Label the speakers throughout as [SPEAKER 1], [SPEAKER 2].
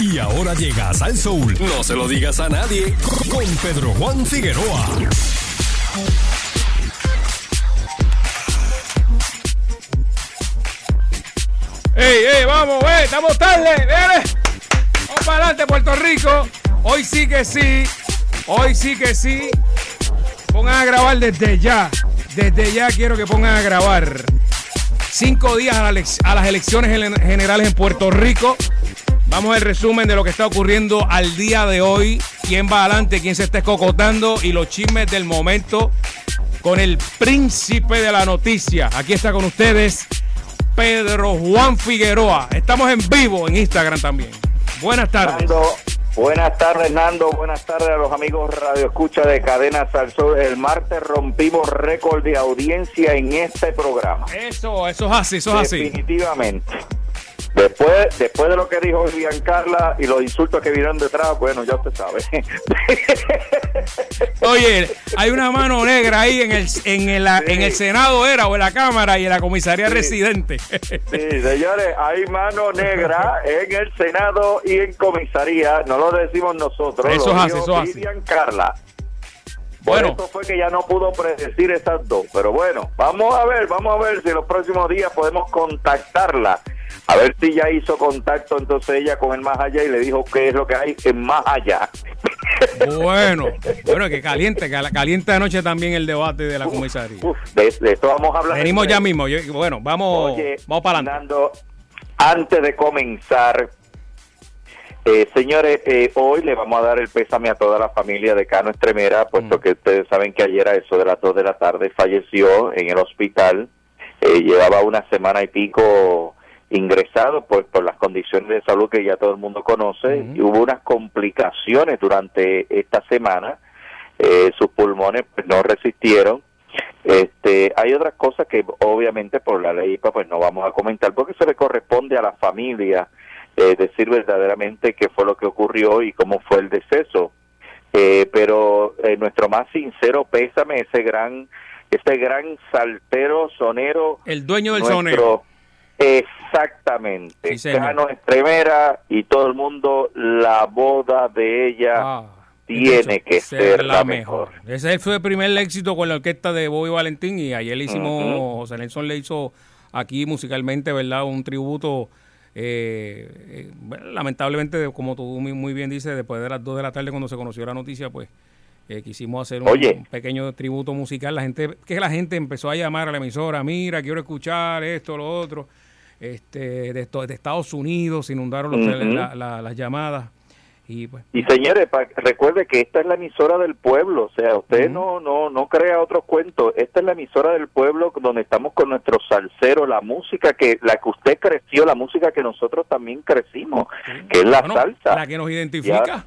[SPEAKER 1] Y ahora llega Sal Soul. No se lo digas a nadie. Con Pedro Juan Figueroa.
[SPEAKER 2] ¡Ey, ey, vamos, ey! ¡Estamos tarde! ¡Viene! ¡Vamos para adelante, Puerto Rico! Hoy sí que sí. Hoy sí que sí. Pongan a grabar desde ya. Desde ya quiero que pongan a grabar. Cinco días a, las elecciones gen- generales en Puerto Rico. Vamos al resumen de lo que está ocurriendo al día de hoy. Quién va adelante, quién se está escocotando y los chismes del momento con el príncipe de la noticia. Aquí está con ustedes Pedro Juan Figueroa. Estamos en vivo en Instagram también. Buenas tardes.
[SPEAKER 3] Nando, buenas tardes, Nando. Buenas tardes a los amigos Radio Escucha de Cadena Salsor. El martes rompimos récord de audiencia en este programa.
[SPEAKER 2] Eso, eso es así, eso es así.
[SPEAKER 3] Definitivamente. Después, después de lo que dijo Carla y los insultos que vinieron detrás, bueno, ya usted sabe.
[SPEAKER 2] Oye, hay una mano negra ahí en el, en el, en el Senado era o en la Cámara y en la comisaría residente.
[SPEAKER 3] Sí, señores, hay mano negra en el Senado y en comisaría. No lo decimos nosotros.
[SPEAKER 2] Eso
[SPEAKER 3] lo
[SPEAKER 2] así,
[SPEAKER 3] dijo
[SPEAKER 2] eso.
[SPEAKER 3] Vivian Carla. Por
[SPEAKER 2] Bueno.
[SPEAKER 3] eso fue que ya no pudo predecir esas dos. Pero bueno, vamos a ver, vamos a ver si en los próximos días podemos contactarla. A ver si ya hizo contacto entonces ella con el más allá y le dijo qué es lo que hay en más allá.
[SPEAKER 2] Bueno, bueno, que caliente, que caliente anoche también el debate de la comisaría.
[SPEAKER 3] Uf, de, de esto vamos a hablar.
[SPEAKER 2] Venimos
[SPEAKER 3] en
[SPEAKER 2] ya mismo. Yo- bueno, vamos,
[SPEAKER 3] Oye,
[SPEAKER 2] vamos para adelante.
[SPEAKER 3] Antes de comenzar, eh, señores, eh, hoy le vamos a dar el pésame a toda la familia de Cano Estremera, puesto
[SPEAKER 2] Mm.
[SPEAKER 3] que ustedes saben que ayer a eso de las 2 de la tarde falleció en el hospital. Eh, llevaba una semana y pico ingresado pues por las condiciones de salud que ya todo el mundo conoce y hubo unas complicaciones durante esta semana eh, sus pulmones pues, no resistieron este, hay otras cosas que obviamente por la ley IPA pues no vamos a comentar porque se le corresponde a la familia eh, decir verdaderamente qué fue lo que ocurrió y cómo fue el deceso. Eh, pero eh, nuestro más sincero pésame ese gran ese gran saltero sonero
[SPEAKER 2] El dueño del
[SPEAKER 3] nuestro-
[SPEAKER 2] sonero.
[SPEAKER 3] Exactamente.
[SPEAKER 2] Sí,
[SPEAKER 3] Estremera y todo el mundo la boda de ella
[SPEAKER 2] Ah,
[SPEAKER 3] tiene que ser la mejor.
[SPEAKER 2] Ese fue el primer éxito con la orquesta de Bobby Valentín y ayer le hicimos. José Nelson le hizo aquí musicalmente, ¿verdad? Un tributo, eh, eh, bueno, lamentablemente, como tú muy, muy bien dices, después de las 2 de la tarde cuando se conoció la noticia, pues eh, quisimos hacer un,
[SPEAKER 3] Oye.
[SPEAKER 2] un pequeño tributo musical. La gente, que la gente empezó a llamar a la emisora, mira, quiero escuchar esto, lo otro. Este, de, Estados Unidos inundaron los la- la- las llamadas y pues
[SPEAKER 3] Y señores, pa- recuerde que esta es la emisora del pueblo, o sea, usted no no no crea otros cuentos. Esta es la emisora del pueblo donde estamos con nuestros salseros, la música que la que usted creció, la música que nosotros también crecimos, que es la
[SPEAKER 2] Bueno,
[SPEAKER 3] salsa.
[SPEAKER 2] La que nos identifica.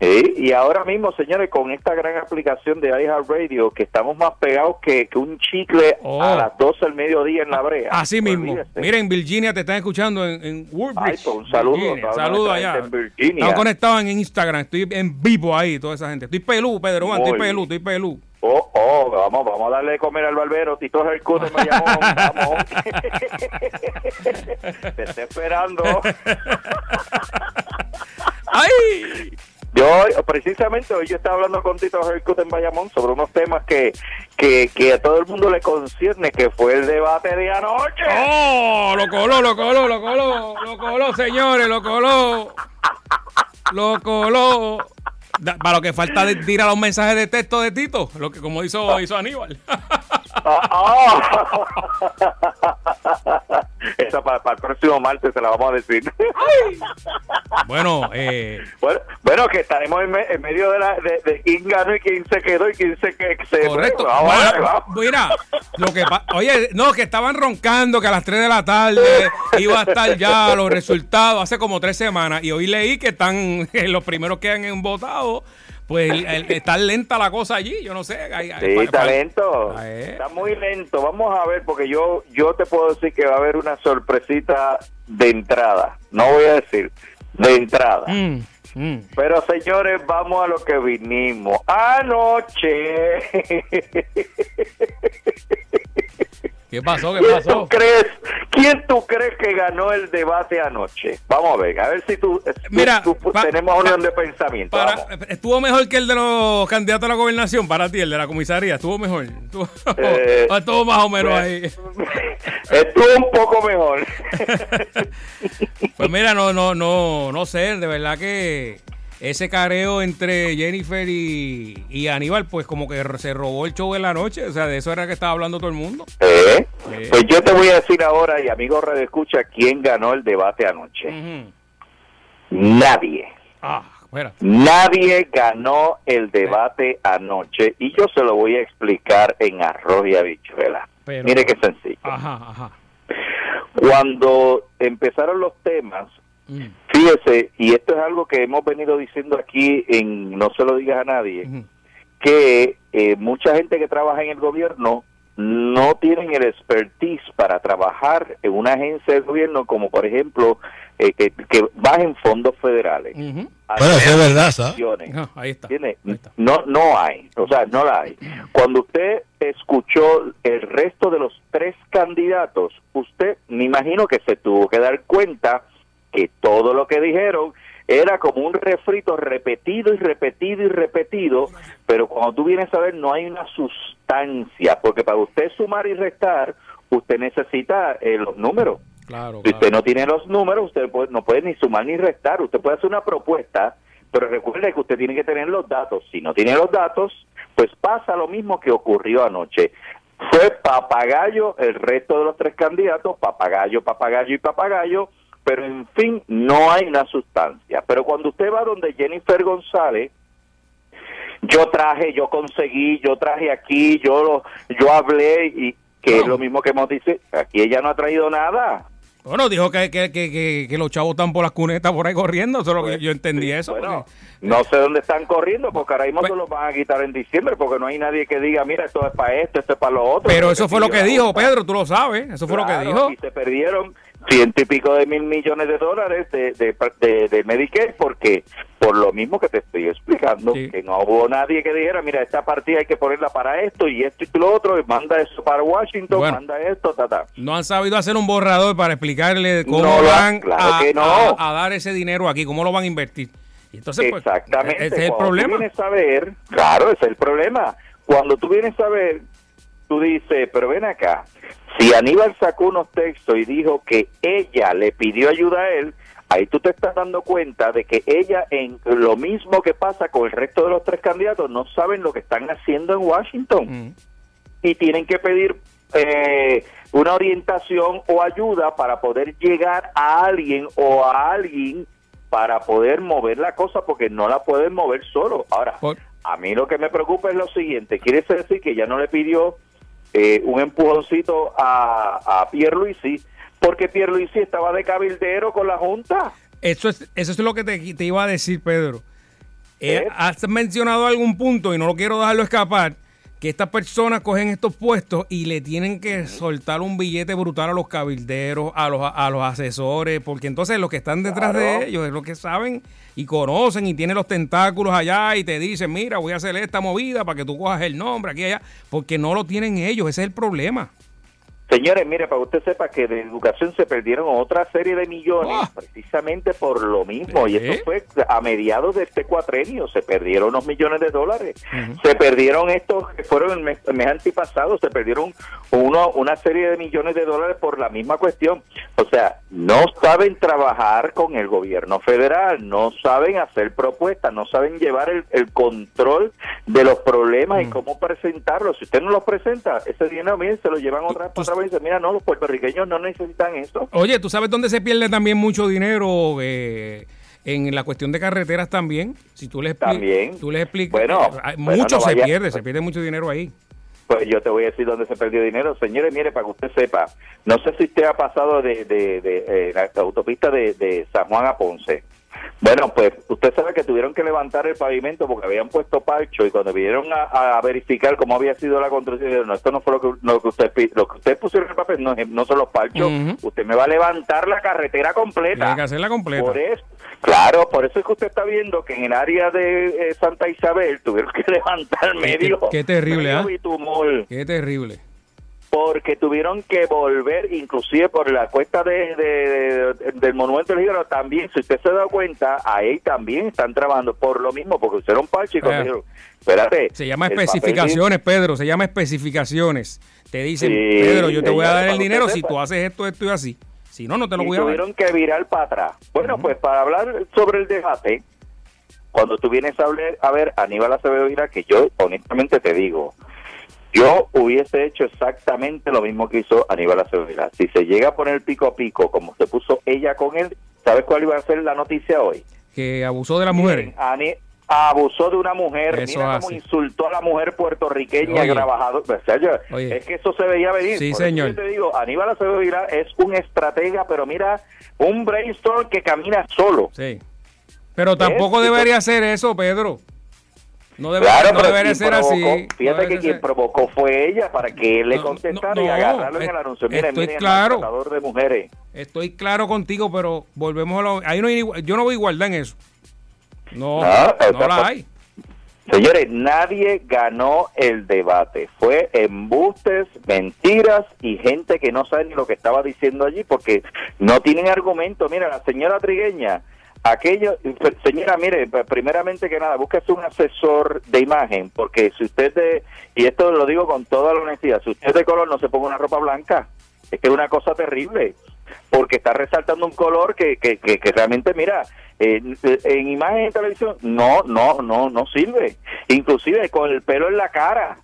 [SPEAKER 3] Sí, y ahora mismo, señores, con esta gran aplicación de iHeartRadio, que estamos más pegados que, que un chicle
[SPEAKER 2] Oh.
[SPEAKER 3] a las 12 del mediodía en la brea.
[SPEAKER 2] Así mismo.
[SPEAKER 3] Olvídese.
[SPEAKER 2] Miren, Virginia te están escuchando en, en Woodbridge.
[SPEAKER 3] Ay, pues, un saludo
[SPEAKER 2] Virginia. Saludo allá. Estamos conectados en Instagram. Estoy en vivo ahí, toda esa gente. Estoy pelú, Pedro Juan. Estoy pelú, estoy pelú.
[SPEAKER 3] Oh, oh, vamos, vamos a darle de comer al barbero, Tito Hercut de Bayamón, vamos. Te está esperando.
[SPEAKER 2] ¡Ay!
[SPEAKER 3] Yo, precisamente hoy yo estaba hablando con Tito Hercut en Bayamón sobre unos temas que, que, que a todo el mundo le concierne, que fue el debate de anoche.
[SPEAKER 2] ¡Oh! Lo coló, lo coló, lo coló. Lo coló, señores, lo coló. Lo coló. Para lo que falta de tirar los mensajes de texto de Tito, lo que como hizo, hizo Aníbal.
[SPEAKER 3] Esa para, para el próximo martes se la vamos a decir.
[SPEAKER 2] bueno, eh,
[SPEAKER 3] Bueno, bueno, que estaremos en, me- en medio de, la, de, de quién ganó y quién se quedó y quién se, que se
[SPEAKER 2] Correcto.
[SPEAKER 3] Vamos,
[SPEAKER 2] Bueno, mira, lo que oye, no, que estaban roncando que a las 3 de la tarde iba a estar ya los resultados hace como tres semanas y hoy leí que están los primeros que han votado, pues el- el- está lenta la cosa allí, yo no sé. hay- hay-
[SPEAKER 3] Sí,
[SPEAKER 2] pa-
[SPEAKER 3] está lento.
[SPEAKER 2] Ah, eh.
[SPEAKER 3] Está muy lento. Vamos a ver, porque yo yo te puedo decir que va a haber una sorpresita de entrada. No voy a decir, de entrada.
[SPEAKER 2] Mm, mm.
[SPEAKER 3] Pero señores, vamos a lo que vinimos. Anoche.
[SPEAKER 2] ¿Qué pasó? ¿Qué
[SPEAKER 3] ¿Quién
[SPEAKER 2] pasó?
[SPEAKER 3] tú crees? ¿Quién tú crees que ganó el debate anoche? Vamos a ver, a ver si tú,
[SPEAKER 2] Mira,
[SPEAKER 3] tú- tú-
[SPEAKER 2] pa-
[SPEAKER 3] tenemos unión de pensamiento.
[SPEAKER 2] Para- estuvo mejor que el de los candidatos a la gobernación para ti, el de la comisaría. Estuvo mejor. Estuvo,
[SPEAKER 3] Eh,
[SPEAKER 2] estuvo más o menos ahí.
[SPEAKER 3] Estuvo un poco mejor.
[SPEAKER 2] Pues mira, no, no, no, no sé, de verdad que ese careo entre Jennifer y, y Aníbal, pues como que se robó el show en la noche. O sea, de eso era que estaba hablando todo el mundo.
[SPEAKER 3] ¿Eh? Pues yo te voy a decir ahora, y amigo Radio Escucha, quién ganó el debate anoche. Nadie.
[SPEAKER 2] Ah, espera.
[SPEAKER 3] Nadie ganó el debate anoche y yo se lo voy a explicar en arroz y habichuela.
[SPEAKER 2] Pero-
[SPEAKER 3] Mire qué sencillo.
[SPEAKER 2] Ajá, ajá.
[SPEAKER 3] Cuando empezaron los temas,
[SPEAKER 2] Mm,
[SPEAKER 3] fíjese, y esto es algo que hemos venido diciendo aquí en No se lo digas a nadie, que eh, mucha gente que trabaja en el gobierno no tienen el expertise para trabajar en una agencia del gobierno como por ejemplo eh, que, que bajen fondos federales.
[SPEAKER 4] Bueno, eso es verdad, ¿sabes?
[SPEAKER 2] Ahí está.
[SPEAKER 3] ¿Entiende?
[SPEAKER 2] Ahí está.
[SPEAKER 3] No, no hay, o sea, no la hay. Cuando usted escuchó el resto de los tres candidatos, usted me imagino que se tuvo que dar cuenta que todo lo que dijeron era como un refrito repetido y repetido y repetido, pero cuando tú vienes a ver no hay una sustancia, porque para usted sumar y restar, usted necesita eh, los números.
[SPEAKER 2] Claro,
[SPEAKER 3] Si
[SPEAKER 2] claro.
[SPEAKER 3] usted no tiene los números, usted puede- no puede ni sumar ni restar. Usted puede hacer una propuesta, pero recuerde que usted tiene que tener los datos. Si no tiene los datos, pues pasa lo mismo que ocurrió anoche. Fue papagayo el resto de los tres candidatos, papagayo, papagayo y papagayo, pero en fin, no hay una sustancia. Pero cuando usted va donde Jennifer González, yo traje, yo conseguí, yo traje aquí, yo lo- yo hablé y que es lo mismo que hemos dicho, aquí ella no ha traído nada.
[SPEAKER 2] Bueno, dijo que, que, que, que, los chavos están por las cunetas por ahí corriendo. Eso es lo que yo entendí eso.
[SPEAKER 3] Pues, Bueno,
[SPEAKER 2] porque-
[SPEAKER 3] no sé dónde están corriendo, porque ahora mismo
[SPEAKER 2] Pues-
[SPEAKER 3] se los van a quitar en diciembre, porque no hay nadie que diga, mira, esto es para esto, esto es para lo otro.
[SPEAKER 2] pero eso fue lo que dijo. Pedro, tú lo sabes. Eso fue lo que dijo.
[SPEAKER 3] Y se perdieron ciento y pico de mil millones de dólares de, de, de, de Medicare, porque por lo mismo que te estoy explicando,
[SPEAKER 2] Sí.
[SPEAKER 3] que no hubo nadie que dijera, mira, esta partida hay que ponerla para esto y esto y lo otro, y manda eso para Washington,
[SPEAKER 2] Bueno.
[SPEAKER 3] manda esto, ta, ta.
[SPEAKER 2] No han sabido hacer un borrador para explicarle cómo
[SPEAKER 3] No lo han-
[SPEAKER 2] van
[SPEAKER 3] claro
[SPEAKER 2] a,
[SPEAKER 3] que no.
[SPEAKER 2] a- a dar ese dinero aquí, cómo lo van a invertir. Y entonces, pues,
[SPEAKER 3] Exactamente.
[SPEAKER 2] ese es el
[SPEAKER 3] Cuando
[SPEAKER 2] problema.
[SPEAKER 3] Tú vienes a ver, claro, ese es el problema. Cuando tú vienes a ver, tú dices, pero ven acá, si Aníbal sacó unos textos y dijo que ella le pidió ayuda a él, ahí tú te estás dando cuenta de que ella, en lo mismo que pasa con el resto de los tres candidatos, no saben lo que están haciendo en Washington
[SPEAKER 2] Mm.
[SPEAKER 3] y tienen que pedir eh, una orientación o ayuda para poder llegar a alguien o a alguien para poder mover la cosa porque no la pueden mover solo. Ahora, a mí lo que me preocupa es lo siguiente, quiere decir que ya no le pidió eh, un empujoncito a, a Pierluisi porque Pierluisi estaba de cabildero con la Junta.
[SPEAKER 2] Eso es, eso es lo que te, te iba a decir, Pedro. Eh,
[SPEAKER 3] ¿Eh?
[SPEAKER 2] has mencionado algún punto y no lo quiero dejarlo escapar, que estas personas cogen estos puestos y le tienen que soltar un billete brutal a los cabilderos, a los, a los asesores, porque entonces los que están detrás
[SPEAKER 3] Claro.
[SPEAKER 2] de ellos es los que saben y conocen y tienen los tentáculos allá y te dicen, mira, voy a hacer esta movida para que tú cojas el nombre aquí y allá, porque no lo tienen ellos, ese es el problema.
[SPEAKER 3] Señores, mire, para que usted sepa que de educación se perdieron otra serie de millones
[SPEAKER 2] Ah.
[SPEAKER 3] precisamente por lo mismo. Y eso fue a mediados de este cuatrenio. Se perdieron unos millones de dólares. Se perdieron estos que fueron el mes, el mes antipasado. Se perdieron uno, una serie de millones de dólares por la misma cuestión. O sea, no saben trabajar con el gobierno federal. No saben hacer propuestas. No saben llevar el, el control de los problemas y cómo presentarlos. Si usted no los presenta, ese dinero, miren, se lo llevan otra otra vez dicen, mira, no, los puertorriqueños no necesitan eso.
[SPEAKER 2] Oye, ¿tú sabes dónde se pierde también mucho dinero? eh, en la cuestión de carreteras también. Si tú les expli-
[SPEAKER 3] También.
[SPEAKER 2] tú les explicas,
[SPEAKER 3] Bueno,
[SPEAKER 2] eh, mucho
[SPEAKER 3] no
[SPEAKER 2] se
[SPEAKER 3] vaya-
[SPEAKER 2] pierde, se pierde mucho dinero ahí.
[SPEAKER 3] Pues yo te voy a decir dónde se perdió dinero. Señores, mire, para que usted sepa, no sé si usted ha pasado de, de, de, eh, la autopista de, de San Juan a Ponce. Bueno, pues usted sabe que tuvieron que levantar el pavimento porque habían puesto parcho y cuando vinieron a, a verificar cómo había sido la construcción, dijeron, no, esto no fue lo que, lo que usted lo que usted pusieron en el papel, no, no son los parchos, usted me va a levantar la carretera completa.
[SPEAKER 2] Tiene que hacerla completa.
[SPEAKER 3] Por eso, claro, por eso es que usted está viendo que en el área de eh, Santa Isabel tuvieron que levantar
[SPEAKER 2] Qué-
[SPEAKER 3] medio.
[SPEAKER 2] qué terrible,
[SPEAKER 3] medio
[SPEAKER 2] ¿ah?
[SPEAKER 3] bitumol.
[SPEAKER 2] Qué terrible.
[SPEAKER 3] Porque tuvieron que volver, inclusive por la cuesta de, de- de- del Monumento del Hígado también, si usted se da cuenta, ahí también están trabajando por lo mismo, porque hicieron parche y cuando dijeron, espérate.
[SPEAKER 2] Se llama
[SPEAKER 3] papel
[SPEAKER 2] especificaciones, Pedro, se llama especificaciones. Te dicen,
[SPEAKER 3] Sí,
[SPEAKER 2] Pedro, yo te voy a dar el dinero si
[SPEAKER 3] sepa.
[SPEAKER 2] tú haces esto, esto y así. Si no, no te lo
[SPEAKER 3] y
[SPEAKER 2] voy a dar.
[SPEAKER 3] tuvieron que virar para atrás. Bueno, pues para hablar sobre el debate, cuando tú vienes a, hablar- a ver a Aníbal Acevedo Vila, que yo honestamente te digo, yo hubiese hecho exactamente lo mismo que hizo Aníbal Acevedo. Si se llega a poner pico a pico, como se puso ella con él, ¿sabes cuál iba a ser la noticia hoy?
[SPEAKER 2] Que abusó de las mujeres.
[SPEAKER 3] Ani- abusó de una mujer,
[SPEAKER 2] Eso
[SPEAKER 3] mira
[SPEAKER 2] hace.
[SPEAKER 3] cómo insultó a la mujer puertorriqueña
[SPEAKER 2] Oye.
[SPEAKER 3] trabajadora. O sea, yo-
[SPEAKER 2] Oye.
[SPEAKER 3] es que eso se veía venir.
[SPEAKER 2] Sí,
[SPEAKER 3] Por
[SPEAKER 2] señor.
[SPEAKER 3] yo te digo, Aníbal Acevedo Vilá es un estratega, pero mira, un brainstorm que camina solo.
[SPEAKER 2] Sí. Pero tampoco
[SPEAKER 3] Es-
[SPEAKER 2] debería hacer eso, Pedro. No, debe-
[SPEAKER 3] Claro,
[SPEAKER 2] no debería ser
[SPEAKER 3] provocó-
[SPEAKER 2] así. No
[SPEAKER 3] Fíjate que quien
[SPEAKER 2] ser-
[SPEAKER 3] provocó fue ella para que él le contestara y agarrarlo en el anuncio. Miren,
[SPEAKER 2] estoy
[SPEAKER 3] miren,
[SPEAKER 2] claro.
[SPEAKER 3] el de mujeres.
[SPEAKER 2] Estoy claro contigo, pero volvemos a lo... Ahí no hay, yo no veo igualdad en eso. No,
[SPEAKER 3] No,
[SPEAKER 2] no, la hay.
[SPEAKER 3] Señores, nadie ganó el debate. Fue embustes, mentiras y gente que no sabe ni lo que estaba diciendo allí porque no tienen argumento. Mira, la señora Trigueña, aquello, señora, mire, primeramente que nada, búsquese un asesor de imagen porque si usted, de, y esto lo digo con toda la honestidad, si usted de color no se ponga una ropa blanca. Es que es una cosa terrible porque está resaltando un color que, que, que, que realmente, mira, eh, en imagen en televisión no, no, no, no sirve. Inclusive con el pelo en la cara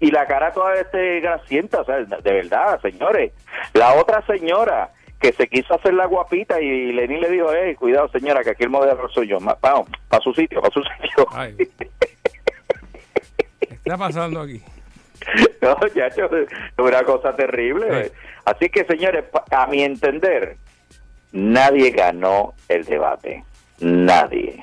[SPEAKER 3] y la cara toda este grasienta, o sea, de verdad, señores. La otra señora que se quiso hacer la guapita y Lenín le dijo, eh, cuidado señora, que aquí el modelo soy yo, vamos, para su sitio, para su sitio.
[SPEAKER 2] Ay. ¿Qué está pasando aquí?
[SPEAKER 3] No, ya, es una cosa terrible.
[SPEAKER 2] Sí.
[SPEAKER 3] Así que, señores, a mi entender, nadie ganó el debate. Nadie.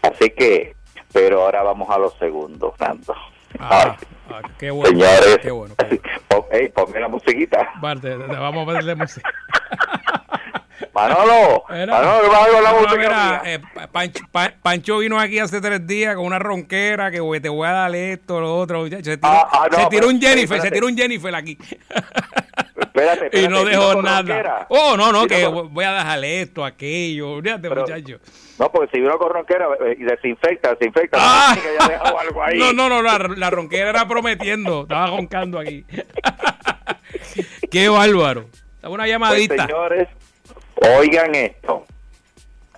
[SPEAKER 3] Así que, pero ahora vamos a lo segundo, Fernando.
[SPEAKER 2] Ah, ah, qué bueno.
[SPEAKER 3] señores,
[SPEAKER 2] Qué bueno. qué bueno.
[SPEAKER 3] Oh, ey, ponme la musiquita.
[SPEAKER 2] Parte, vamos a ponerle música.
[SPEAKER 3] Manolo, Manolo, ¿qué pasa con la música
[SPEAKER 2] mira, eh, Pa- Pancho, Pa- Pancho vino aquí hace tres días con una ronquera que te voy a dar esto, lo otro. Se tiró,
[SPEAKER 3] Ah, ah, no,
[SPEAKER 2] se tiró un Jennifer,
[SPEAKER 3] espérate.
[SPEAKER 2] se tiró un Jennifer aquí.
[SPEAKER 3] Espérate, espérate,
[SPEAKER 2] y no dejó nada.
[SPEAKER 3] ronquera.
[SPEAKER 2] Oh, no, no, que voy a dejarle esto, aquello. Muchacho.
[SPEAKER 3] No, porque si vino con ronquera eh, y desinfecta, desinfecta.
[SPEAKER 2] Ah.
[SPEAKER 3] no, que haya dejado algo ahí.
[SPEAKER 2] No, no, no, la, la ronquera era prometiendo. Estaba roncando aquí. Qué bárbaro. Una
[SPEAKER 3] Pues,
[SPEAKER 2] llamadita.
[SPEAKER 3] señores, oigan esto.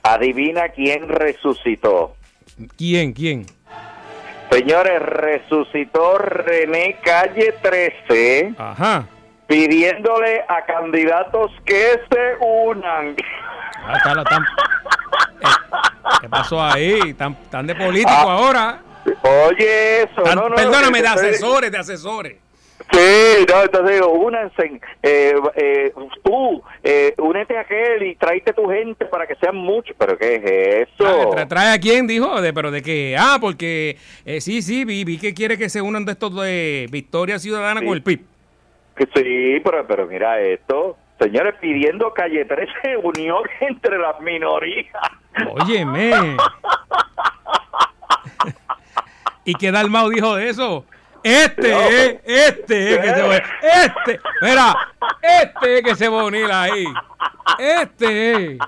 [SPEAKER 3] Adivina quién resucitó.
[SPEAKER 2] ¿Quién? ¿Quién?
[SPEAKER 3] Señores, resucitó René Calle 13
[SPEAKER 2] Ajá.
[SPEAKER 3] pidiéndole a candidatos que se unan.
[SPEAKER 2] Ah, tan- eh, ¿Qué pasó ahí? Están, están de político
[SPEAKER 3] Ah.
[SPEAKER 2] ahora.
[SPEAKER 3] Oye, eso,
[SPEAKER 2] Tan-
[SPEAKER 3] no, no.
[SPEAKER 2] perdóname, de
[SPEAKER 3] estoy-
[SPEAKER 2] asesores, de asesores.
[SPEAKER 3] Sí, no, entonces digo, únanse, eh, eh, tú, eh, únete a aquel y tráete tu gente para que sean muchos. ¿Pero qué es eso?
[SPEAKER 2] Ah, tra- ¿Trae a quién? Dijo, de, pero de qué. Ah, porque eh, sí, sí, vi, vi que quiere que se unan de estos de Victoria Ciudadana
[SPEAKER 3] Sí.
[SPEAKER 2] con el PIB.
[SPEAKER 3] Sí, pero, pero mira esto. Señores, pidiendo calle 13 unión entre las minorías.
[SPEAKER 2] Óyeme. ¿Y qué Dalmau dijo de eso? Este,
[SPEAKER 3] No.
[SPEAKER 2] eh, este, eh, que se va, este, mira, este es que se va a unir ahí. Este, eh.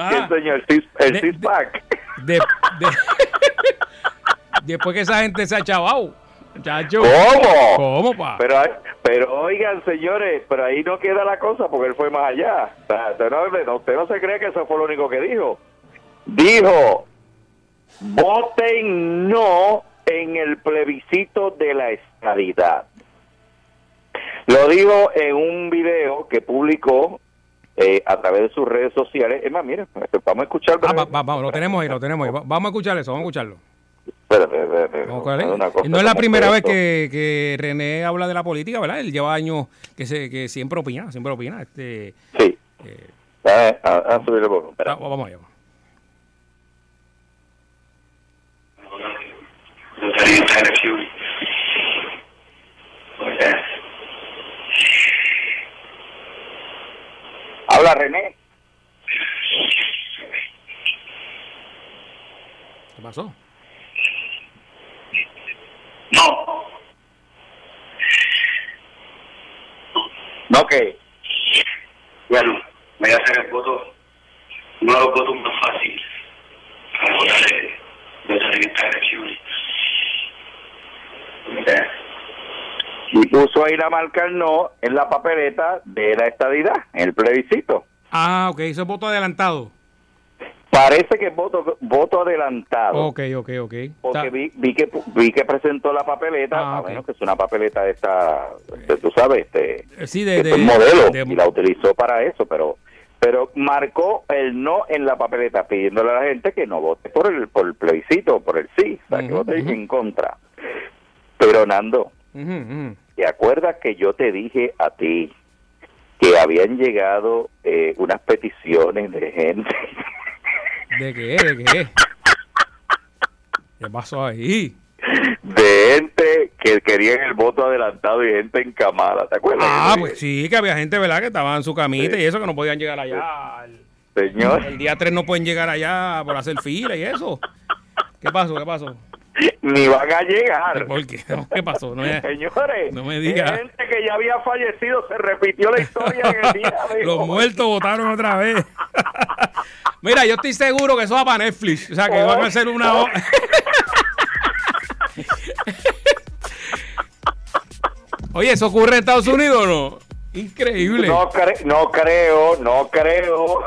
[SPEAKER 2] Ah.
[SPEAKER 3] el six pack.
[SPEAKER 2] de, de- después que esa gente se ha chavado, muchacho.
[SPEAKER 3] ¿Cómo?
[SPEAKER 2] ¿Cómo, pa?
[SPEAKER 3] Pero, pero oigan, señores, pero ahí no queda la cosa porque él fue más allá. Usted no- usted no se cree que eso fue lo único que dijo. Dijo, voten no en el plebiscito de la estadidad. Lo dijo en un video que publicó eh, a través de sus redes sociales. Es más, miren, vamos a escuchar.
[SPEAKER 2] Ah, va- va- vamos, lo tenemos ahí, lo tenemos ahí. Va- Vamos a escuchar eso, vamos a escucharlo.
[SPEAKER 3] Espérate, espérate,
[SPEAKER 2] no es la primera vez que, que René habla de la política, ¿verdad? Él lleva años que se que siempre opina, siempre opina. Este,
[SPEAKER 3] Sí.
[SPEAKER 2] eh,
[SPEAKER 3] A, a, a subir el volumen.
[SPEAKER 2] ah, vamos allá.
[SPEAKER 4] Of that.
[SPEAKER 3] Habla René.
[SPEAKER 2] ¿Qué pasó?
[SPEAKER 4] No.
[SPEAKER 3] Ok.
[SPEAKER 4] Bueno, voy a hacer el voto, uno de los votos más fáciles para votar, eh, votar en estas elecciones.
[SPEAKER 3] Y puso ahí la marca no en la papeleta de la estadidad, en el plebiscito.
[SPEAKER 2] Ah, ok, eso es voto adelantado.
[SPEAKER 3] Parece que es voto, voto adelantado.
[SPEAKER 2] Ok, ok, ok.
[SPEAKER 3] Porque vi, vi que vi que presentó la papeleta,
[SPEAKER 2] Ah,
[SPEAKER 3] a menos que es una papeleta de esta, de- tú sabes, este,
[SPEAKER 2] Sí, de,
[SPEAKER 3] un modelo
[SPEAKER 2] de-
[SPEAKER 3] y la utilizó para eso, pero pero marcó el no en la papeleta pidiéndole a la gente que no vote por el por el plebiscito, por el sí, o sea, que vote en contra. Pero Nando, ¿te acuerdas que yo te dije a ti que habían llegado eh, unas peticiones de gente
[SPEAKER 2] ¿De qué? ¿De qué? ¿Qué pasó ahí?
[SPEAKER 3] de gente que querían el voto adelantado y gente encamada, ¿te acuerdas?
[SPEAKER 2] Ah,
[SPEAKER 3] Que
[SPEAKER 2] pues sí, que había gente, ¿verdad? Que estaba en su camita
[SPEAKER 3] Sí.
[SPEAKER 2] y eso, que no podían llegar allá. El,
[SPEAKER 3] Señor,
[SPEAKER 2] el día 3 no pueden llegar allá por hacer fila y eso. ¿Qué pasó? ¿Qué pasó?
[SPEAKER 3] Ni van a llegar.
[SPEAKER 2] ¿Por qué? ¿Qué pasó? No
[SPEAKER 3] Señores,
[SPEAKER 2] No me diga.
[SPEAKER 3] gente que ya había fallecido, se repitió la historia en el día de
[SPEAKER 2] Los
[SPEAKER 3] hoy.
[SPEAKER 2] muertos votaron otra vez. Mira, yo estoy seguro que eso va para Netflix. O sea, que van a hacer una... Oye, ¿eso ocurre en Estados Unidos o no? Increíble.
[SPEAKER 3] No, cre- no creo, no creo.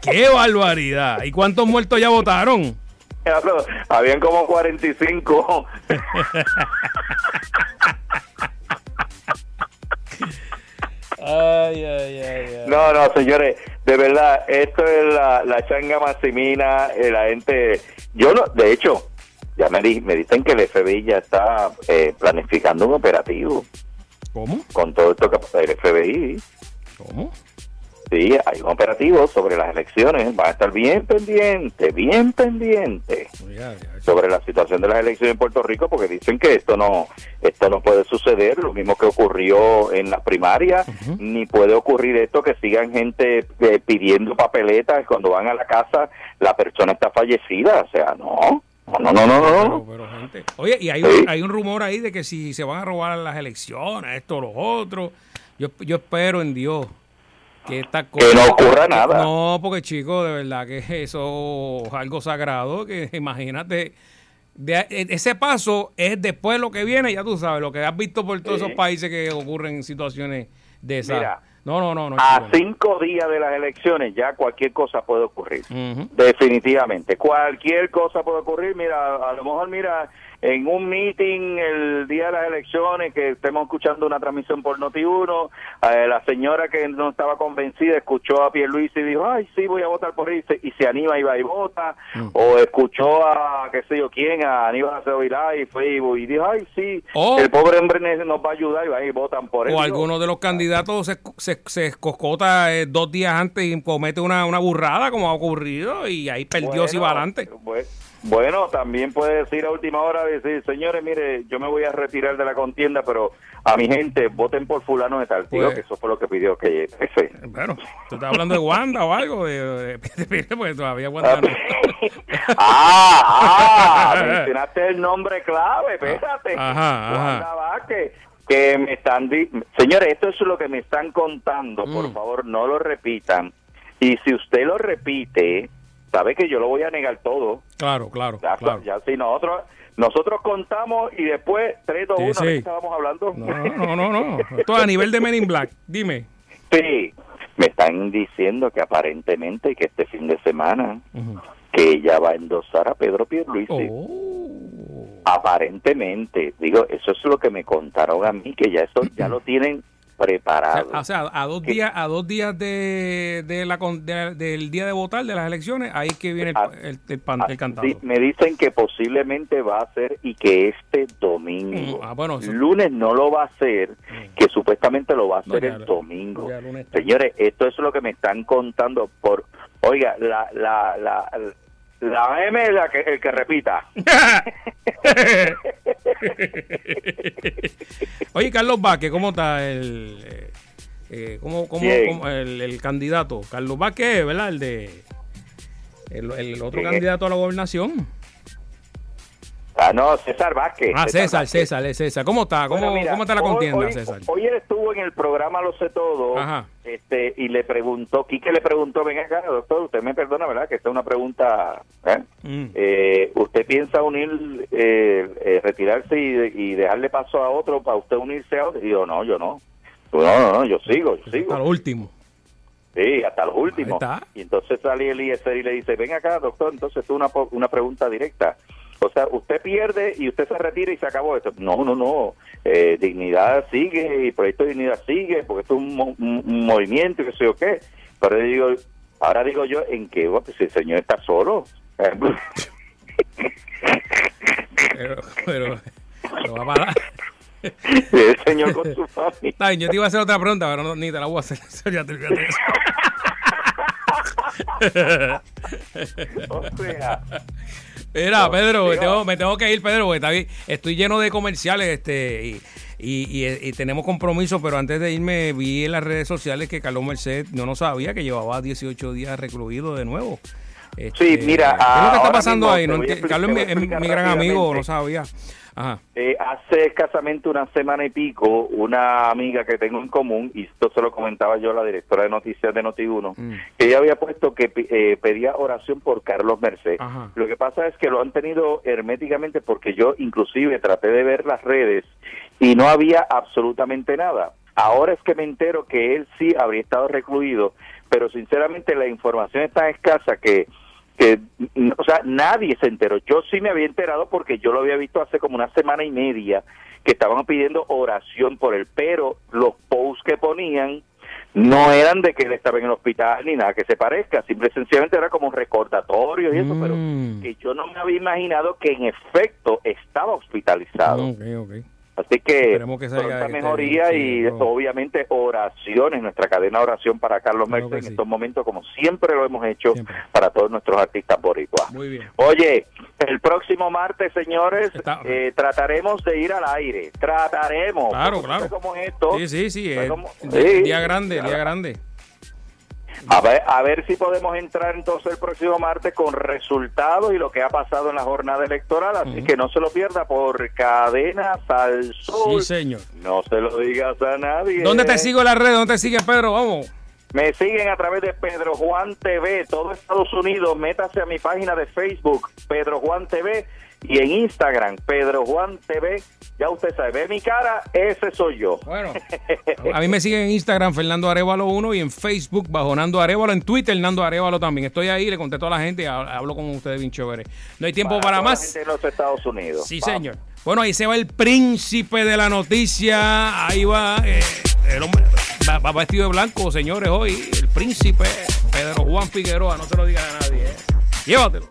[SPEAKER 2] ¡Qué barbaridad! ¿Y cuántos muertos ya votaron?
[SPEAKER 3] Habían como 45.
[SPEAKER 2] Ay, ay, ay,
[SPEAKER 3] No, no, señores, de verdad, esto es la, la changa maximina, eh, la gente, yo no, de hecho, ya me, di- me dicen que el FBI ya está eh, planificando un operativo
[SPEAKER 2] ¿Cómo?
[SPEAKER 3] con todo esto que pasa el FBI.
[SPEAKER 2] ¿Cómo?
[SPEAKER 3] Sí, hay un operativo sobre las elecciones, van a estar bien pendientes, bien pendientes sobre la situación de las elecciones en Puerto Rico porque dicen que esto no esto no puede suceder lo mismo que ocurrió en las primarias ni puede ocurrir esto que sigan gente eh, pidiendo papeletas cuando van a la casa la persona está fallecida o sea no no no no no,
[SPEAKER 2] Pero,
[SPEAKER 3] no.
[SPEAKER 2] pero, gente. Oye, y hay,
[SPEAKER 3] Sí.
[SPEAKER 2] un, hay un rumor ahí de que si se van a robar las elecciones, esto, lo otro. Yo, yo espero en Dios que esta cosa.
[SPEAKER 3] Que no ocurra nada.
[SPEAKER 2] No, porque chicos, de verdad que eso es algo sagrado. Que imagínate. de- e- ese paso es después lo que viene, ya tú sabes, lo que has visto por todos
[SPEAKER 3] Sí.
[SPEAKER 2] esos países que ocurren situaciones de.
[SPEAKER 3] Mira,
[SPEAKER 2] no, no, no. no
[SPEAKER 3] a cinco días de las elecciones ya cualquier cosa puede ocurrir. Definitivamente, cualquier cosa puede ocurrir. Mira, a lo mejor, mira, en un meeting el día de las elecciones que estemos escuchando una transmisión por Noti1, eh, la señora que no estaba convencida escuchó a Pierluisi y dijo, ay, sí, voy a votar por él, y se, y se anima y va y vota, o escuchó a, qué sé yo quién, a Aníbal Acevedo y fue y, dijo, ay, sí, el pobre hombre nos va a ayudar y van y votan por él.
[SPEAKER 2] O alguno de los candidatos se, se, se escoscota eh, dos días antes y comete una, una burrada, como ha ocurrido, y ahí perdió si va adelante.
[SPEAKER 3] bu- Bueno, también puede decir a última hora, decir, señores, mire, yo me voy a retirar de la contienda, pero a mi gente, voten por fulano de tal. Digo
[SPEAKER 2] Pues-
[SPEAKER 3] que eso fue lo que pidió que ese.
[SPEAKER 2] Bueno, ¿tú estás hablando de Wanda o algo? De, porque todavía Wanda no.
[SPEAKER 3] ah, ah, mencionaste el nombre clave, espérate.
[SPEAKER 2] Ajá, ajá.
[SPEAKER 3] Wanda Vázquez, que me están... di- Señores, esto es lo que me están contando, por
[SPEAKER 2] Mm.
[SPEAKER 3] favor, no lo repitan. Y si usted lo repite, sabe que yo lo voy a negar todo.
[SPEAKER 2] Claro, claro,
[SPEAKER 3] Ya,
[SPEAKER 2] claro.
[SPEAKER 3] ya si nosotros nosotros contamos y después 3, 2,
[SPEAKER 2] Sí,
[SPEAKER 3] 1,
[SPEAKER 2] sí.
[SPEAKER 3] ¿de qué estábamos hablando?
[SPEAKER 2] No, no, no, no. Esto a nivel de Men in Black. Dime.
[SPEAKER 3] Sí, me están diciendo que aparentemente que este fin de semana que ella va a endosar a Pedro Pierluisi.
[SPEAKER 2] Oh.
[SPEAKER 3] Aparentemente, digo, eso es lo que me contaron a mí, que ya eso ya lo tienen
[SPEAKER 2] O
[SPEAKER 3] preparado.
[SPEAKER 2] sea, o sea, a dos días, a dos días de, de la, de- del día de votar de las elecciones, ahí que viene el,
[SPEAKER 3] Ah,
[SPEAKER 2] el, el pan- el
[SPEAKER 3] Ah,
[SPEAKER 2] cantado.
[SPEAKER 3] me dicen que posiblemente va a ser y que este domingo,
[SPEAKER 2] Mm, ah, bueno, eso-
[SPEAKER 3] lunes no lo va a hacer, que supuestamente lo va a
[SPEAKER 2] No,
[SPEAKER 3] hacer
[SPEAKER 2] ya
[SPEAKER 3] el domingo.
[SPEAKER 2] ya lunes.
[SPEAKER 3] Señores, esto es lo que me están contando por, oiga, la, la, la, la M es la que, el que repita.
[SPEAKER 2] Oye, Carlos Vázquez, ¿cómo está el, eh, eh, cómo, cómo- el, el candidato? Carlos Vázquez, ¿verdad? El de el, el otro candidato a la gobernación.
[SPEAKER 3] Ah, no, César Vázquez.
[SPEAKER 2] Ah, César. César, es César. ¿Cómo está? ¿Cómo,
[SPEAKER 3] Bueno, mira,
[SPEAKER 2] cómo está la contienda,
[SPEAKER 3] hoy,
[SPEAKER 2] César?
[SPEAKER 3] Hoy él estuvo en el programa Lo sé todo,
[SPEAKER 2] Ajá.
[SPEAKER 3] este, y le preguntó, Quique le preguntó, ven acá, doctor, usted me perdona, ¿verdad? Que esta es una pregunta, ¿eh?
[SPEAKER 2] Mm.
[SPEAKER 3] Eh, ¿Usted piensa unir, eh, eh, retirarse y, y dejarle paso a otro para usted unirse a otro? Y yo, no, yo no. No, no, no, yo sigo, yo sigo.
[SPEAKER 2] Hasta lo último.
[SPEAKER 3] Sí, hasta los últimos. Y entonces sale Eliezer y le dice, ven acá, doctor, entonces tú una, una pregunta directa. O sea, usted pierde y usted se retira y se acabó esto. No, no, no. Eh, dignidad sigue y Proyecto de Dignidad sigue porque esto es un, mo- un- movimiento y qué sé yo qué. Pero yo digo, ahora digo yo, ¿en qué? Pues el señor está solo.
[SPEAKER 2] Pero, pero, pero va para
[SPEAKER 3] el señor con su familia.
[SPEAKER 2] Bien, yo te iba a hacer otra pregunta, pero no, ni te la voy a hacer. Ya te eso.
[SPEAKER 3] O sea,
[SPEAKER 2] Mira, Pedro, me tengo, me tengo que ir, Pedro, porque está bien. Estoy lleno de comerciales este y, y, y- y tenemos compromiso, pero antes de irme vi en las redes sociales que Carlos Merced no no sabía que llevaba 18 días recluido de nuevo. Este,
[SPEAKER 3] Sí, mira,
[SPEAKER 2] ¿Qué es lo que está
[SPEAKER 3] ahora
[SPEAKER 2] pasando ahí? No
[SPEAKER 3] explicar-
[SPEAKER 2] Carlos es mi, gran amigo, no sabía. Ajá.
[SPEAKER 3] Eh, hace escasamente una semana y pico, una amiga que tengo en común, y esto se lo comentaba yo a la directora de noticias de Noti1,
[SPEAKER 2] Mm.
[SPEAKER 3] que ella había puesto que eh, pedía oración por Carlos Merced.
[SPEAKER 2] Ajá.
[SPEAKER 3] Lo que pasa es que lo han tenido herméticamente porque yo inclusive traté de ver las redes y no había absolutamente nada. Ahora es que me entero que él sí habría estado recluido, pero sinceramente la información es tan escasa que que, o sea, nadie se enteró. Yo sí me había enterado porque yo lo había visto hace como una semana y media que estaban pidiendo oración por él, pero los posts que ponían no eran de que él estaba en el hospital ni nada que se parezca, simple sencillamente era como recordatorios y eso, pero
[SPEAKER 2] Mm.
[SPEAKER 3] que yo no me había imaginado que en efecto estaba hospitalizado. Así que
[SPEAKER 2] esté
[SPEAKER 3] mejoría
[SPEAKER 2] bien,
[SPEAKER 3] y
[SPEAKER 2] no.
[SPEAKER 3] obviamente oraciones, nuestra cadena de oración para Carlos
[SPEAKER 2] Claro
[SPEAKER 3] en
[SPEAKER 2] sí.
[SPEAKER 3] estos momentos, como siempre lo hemos hecho
[SPEAKER 2] Siempre.
[SPEAKER 3] para todos nuestros artistas boricuas.
[SPEAKER 2] Muy bien.
[SPEAKER 3] Oye, el próximo martes, señores,
[SPEAKER 2] Está-
[SPEAKER 3] eh, trataremos de ir al aire. Trataremos.
[SPEAKER 2] Claro, claro.
[SPEAKER 3] usted ¿Cómo es esto?
[SPEAKER 2] Sí, sí, sí. Es
[SPEAKER 3] como-
[SPEAKER 2] día,
[SPEAKER 3] Sí.
[SPEAKER 2] día grande, día grande.
[SPEAKER 3] A ver, a ver si podemos entrar entonces el próximo martes con resultados y lo que ha pasado en la jornada electoral. Así que no se lo pierda por Cadena Sal Sol.
[SPEAKER 2] Sí, señor.
[SPEAKER 3] No se lo digas a nadie.
[SPEAKER 2] ¿Dónde te sigo en las redes? ¿Dónde te sigue Pedro? Vamos.
[SPEAKER 3] Me siguen a través de Pedro Juan TV, todo Estados Unidos. Métase a mi página de Facebook, Pedro Juan TV, y en Instagram, Pedro Juan TV. Ya usted sabe, ve mi cara, ese soy yo.
[SPEAKER 2] Bueno, a mí me siguen en Instagram Fernando Arevalo 1 y en Facebook bajo Nando Arevalo, en Twitter Nando Arevalo también. Estoy ahí, le contesto a la gente y hablo con ustedes bien chévere. No hay tiempo para,
[SPEAKER 3] la
[SPEAKER 2] más.
[SPEAKER 3] gente de los Estados Unidos.
[SPEAKER 2] Sí,
[SPEAKER 3] Vamos.
[SPEAKER 2] señor. Bueno, ahí se va el príncipe de la noticia. Ahí va eh, el hombre. Va, va vestido de blanco, señores, hoy. El príncipe Pedro Juan Figueroa. No se lo digan a nadie. eh. Llévatelo.